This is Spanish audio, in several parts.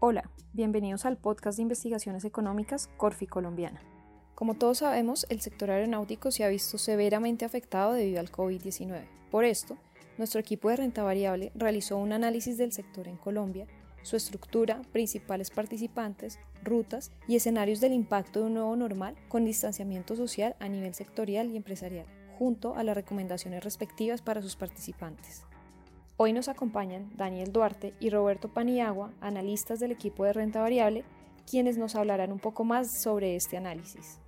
Hola, bienvenidos al podcast de investigaciones económicas Corfi Colombiana. Como todos sabemos, el sector aeronáutico se ha visto severamente afectado debido al COVID-19. Por esto, nuestro equipo de renta variable realizó un análisis del sector en Colombia, su estructura, principales participantes, rutas y escenarios del impacto de un nuevo normal con distanciamiento social a nivel sectorial y empresarial, junto a las recomendaciones respectivas para sus participantes. Hoy nos acompañan Daniel Duarte y Roberto Paniagua, analistas del equipo de renta variable, quienes nos hablarán un poco más sobre este análisis.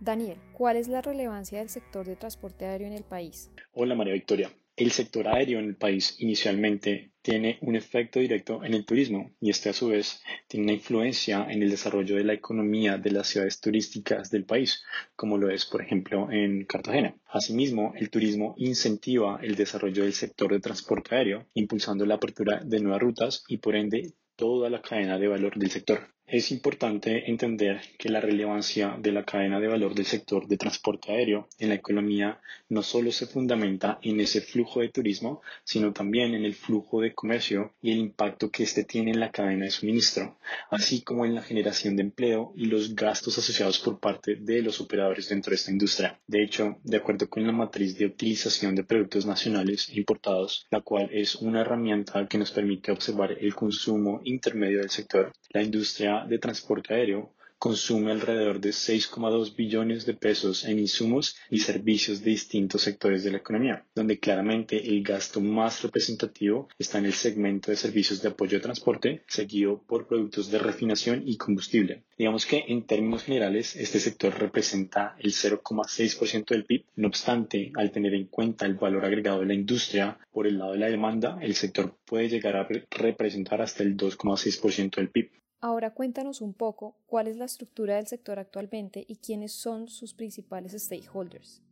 Daniel, ¿cuál es la relevancia del sector de transporte aéreo en el país? Hola María Victoria. El sector aéreo en el país inicialmente tiene un efecto directo en el turismo y este a su vez tiene una influencia en el desarrollo de la economía de las ciudades turísticas del país, como lo es por ejemplo en Cartagena. Asimismo, el turismo incentiva el desarrollo del sector de transporte aéreo, impulsando la apertura de nuevas rutas y por ende toda la cadena de valor del sector. Es importante entender que la relevancia de la cadena de valor del sector de transporte aéreo en la economía no solo se fundamenta en ese flujo de turismo, sino también en el flujo de comercio y el impacto que éste tiene en la cadena de suministro, así como en la generación de empleo y los gastos asociados por parte de los operadores dentro de esta industria. De hecho, de acuerdo con la matriz de utilización de productos nacionales e importados, la cual es una herramienta que nos permite observar el consumo intermedio del sector, la industria de transporte aéreo consume alrededor de 6,2 billones de pesos en insumos y servicios de distintos sectores de la economía, donde claramente el gasto más representativo está en el segmento de servicios de apoyo de transporte, seguido por productos de refinación y combustible. Digamos que en términos generales este sector representa el 0,6% del PIB, no obstante, al tener en cuenta el valor agregado de la industria por el lado de la demanda, el sector puede llegar a representar hasta el 2,6% del PIB. Ahora cuéntanos un poco cuál es la estructura del sector actualmente y quiénes son sus principales stakeholders.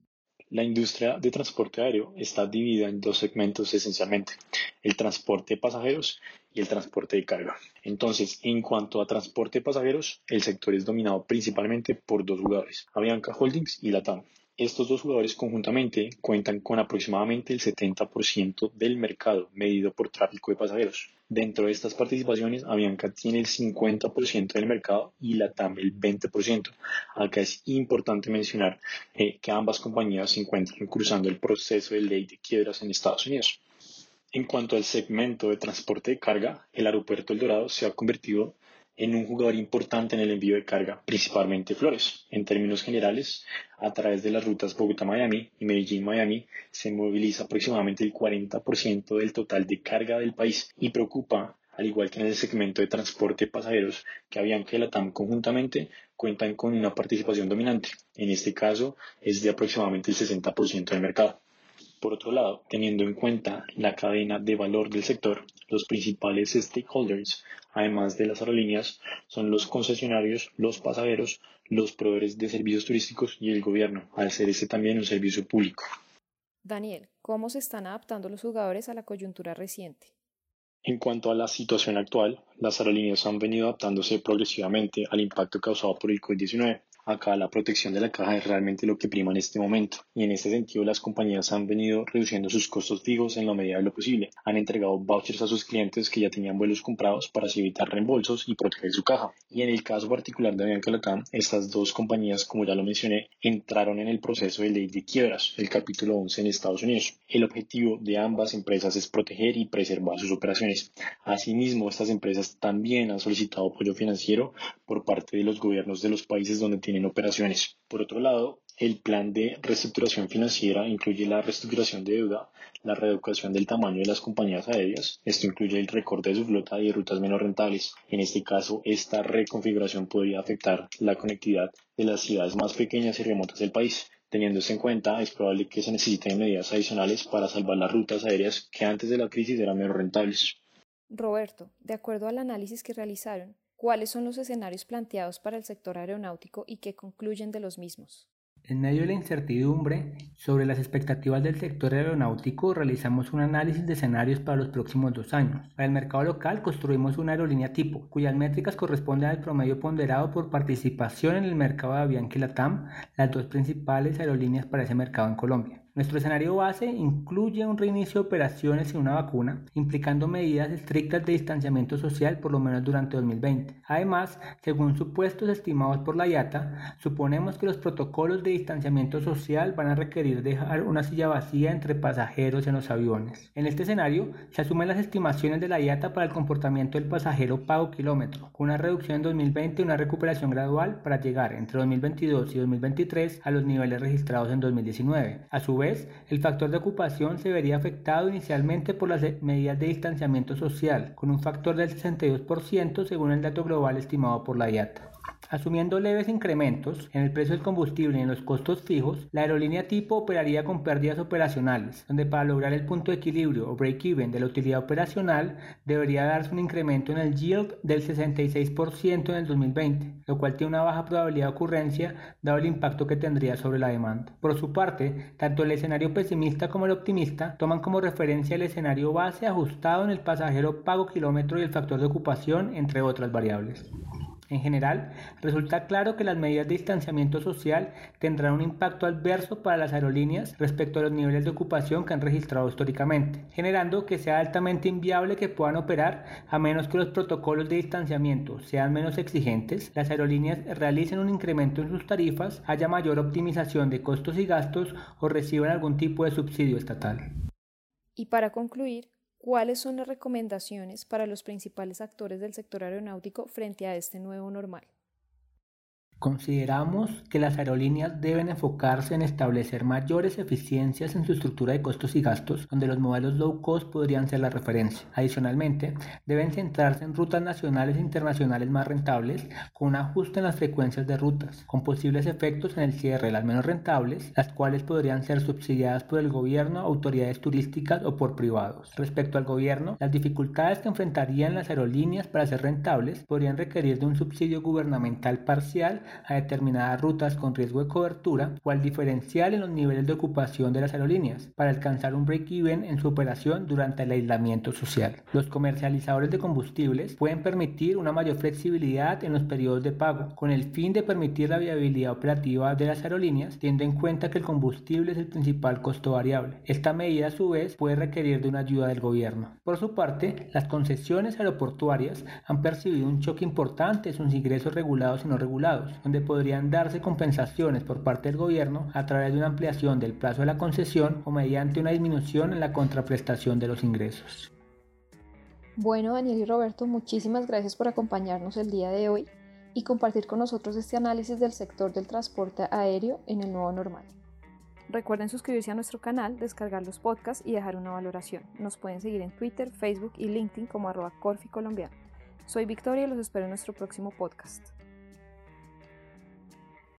La industria de transporte aéreo está dividida en dos segmentos esencialmente, el transporte de pasajeros y el transporte de carga. Entonces, en cuanto a transporte de pasajeros, el sector es dominado principalmente por dos jugadores, Avianca Holdings y Latam. Estos dos jugadores conjuntamente cuentan con aproximadamente el 70% del mercado medido por tráfico de pasajeros. Dentro de estas participaciones, Avianca tiene el 50% del mercado y la TAM el 20%. Acá es importante mencionar eh, que ambas compañías se encuentran cruzando el proceso de ley de quiebras en Estados Unidos. En cuanto al segmento de transporte de carga, el aeropuerto El Dorado se ha convertido en un jugador importante en el envío de carga, principalmente flores. En términos generales, a través de las rutas Bogotá-Miami y Medellín-Miami se moviliza aproximadamente el 40% del total de carga del país y preocupa, al igual que en el segmento de transporte de pasajeros que Avianca y Latam conjuntamente cuentan con una participación dominante. En este caso es de aproximadamente el 60% del mercado. Por otro lado, teniendo en cuenta la cadena de valor del sector, los principales stakeholders, además de las aerolíneas, son los concesionarios, los pasajeros, los proveedores de servicios turísticos y el gobierno, al ser este también un servicio público. Daniel, ¿cómo se están adaptando los jugadores a la coyuntura reciente? En cuanto a la situación actual, las aerolíneas han venido adaptándose progresivamente al impacto causado por el COVID-19 Acá la protección de la caja es realmente lo que prima en este momento y en este sentido las compañías han venido reduciendo sus costos fijos en la medida de lo posible. Han entregado vouchers a sus clientes que ya tenían vuelos comprados para así evitar reembolsos y proteger su caja. Y en el caso particular de Avianca Latam, estas dos compañías, como ya lo mencioné, entraron en el proceso de ley de quiebras, el capítulo 11 en Estados Unidos. El objetivo de ambas empresas es proteger y preservar sus operaciones. Asimismo, estas empresas también han solicitado apoyo financiero por parte de los gobiernos de los países donde tienen en operaciones. Por otro lado, el plan de reestructuración financiera incluye la reestructuración de deuda, la reeducación del tamaño de las compañías aéreas. Esto incluye el recorte de su flota y de rutas menos rentables. En este caso, esta reconfiguración podría afectar la conectividad de las ciudades más pequeñas y remotas del país. Teniéndose en cuenta, es probable que se necesiten medidas adicionales para salvar las rutas aéreas que antes de la crisis eran menos rentables. Roberto, de acuerdo al análisis que realizaron, ¿Cuáles son los escenarios planteados para el sector aeronáutico y qué concluyen de los mismos? En medio de la incertidumbre sobre las expectativas del sector aeronáutico, realizamos un análisis de escenarios para los próximos dos años. Para el mercado local, construimos una aerolínea tipo, cuyas métricas corresponden al promedio ponderado por participación en el mercado de Avianca y Latam, las dos principales aerolíneas para ese mercado en Colombia. Nuestro escenario base incluye un reinicio de operaciones sin una vacuna, implicando medidas estrictas de distanciamiento social por lo menos durante 2020. Además, según supuestos estimados por la IATA, suponemos que los protocolos de distanciamiento social van a requerir dejar una silla vacía entre pasajeros en los aviones. En este escenario, se asumen las estimaciones de la IATA para el comportamiento del pasajero pago kilómetro, con una reducción en 2020 y una recuperación gradual para llegar entre 2022 y 2023 a los niveles registrados en 2019. A su vez, el factor de ocupación se vería afectado inicialmente por las medidas de distanciamiento social, con un factor del 62% según el dato global estimado por la IATA. Asumiendo leves incrementos en el precio del combustible y en los costos fijos, la aerolínea tipo operaría con pérdidas operacionales, donde para lograr el punto de equilibrio o break-even de la utilidad operacional debería darse un incremento en el yield del 66% en el 2020, lo cual tiene una baja probabilidad de ocurrencia dado el impacto que tendría sobre la demanda. Por su parte, tanto el escenario pesimista como el optimista toman como referencia el escenario base ajustado en el pasajero pago kilómetro y el factor de ocupación, entre otras variables. En general, resulta claro que las medidas de distanciamiento social tendrán un impacto adverso para las aerolíneas respecto a los niveles de ocupación que han registrado históricamente, generando que sea altamente inviable que puedan operar a menos que los protocolos de distanciamiento sean menos exigentes, las aerolíneas realicen un incremento en sus tarifas, haya mayor optimización de costos y gastos o reciban algún tipo de subsidio estatal. Y para concluir, ¿Cuáles son las recomendaciones para los principales actores del sector aeronáutico frente a este nuevo normal? Consideramos que las aerolíneas deben enfocarse en establecer mayores eficiencias en su estructura de costos y gastos, donde los modelos low cost podrían ser la referencia. Adicionalmente, deben centrarse en rutas nacionales e internacionales más rentables, con un ajuste en las frecuencias de rutas, con posibles efectos en el cierre de las menos rentables, las cuales podrían ser subsidiadas por el gobierno, autoridades turísticas o por privados. Respecto al gobierno, las dificultades que enfrentarían las aerolíneas para ser rentables podrían requerir de un subsidio gubernamental parcial a determinadas rutas con riesgo de cobertura o al diferencial en los niveles de ocupación de las aerolíneas para alcanzar un break-even en su operación durante el aislamiento social. Los comercializadores de combustibles pueden permitir una mayor flexibilidad en los periodos de pago con el fin de permitir la viabilidad operativa de las aerolíneas teniendo en cuenta que el combustible es el principal costo variable. Esta medida a su vez puede requerir de una ayuda del gobierno. Por su parte, las concesiones aeroportuarias han percibido un choque importante en sus ingresos regulados y no regulados, donde podrían darse compensaciones por parte del gobierno a través de una ampliación del plazo de la concesión o mediante una disminución en la contraprestación de los ingresos. Bueno, Daniel y Roberto, muchísimas gracias por acompañarnos el día de hoy y compartir con nosotros este análisis del sector del transporte aéreo en el nuevo normal. Recuerden suscribirse a nuestro canal, descargar los podcasts y dejar una valoración. Nos pueden seguir en Twitter, Facebook y LinkedIn como arroba Corfi Soy Victoria y los espero en nuestro próximo podcast.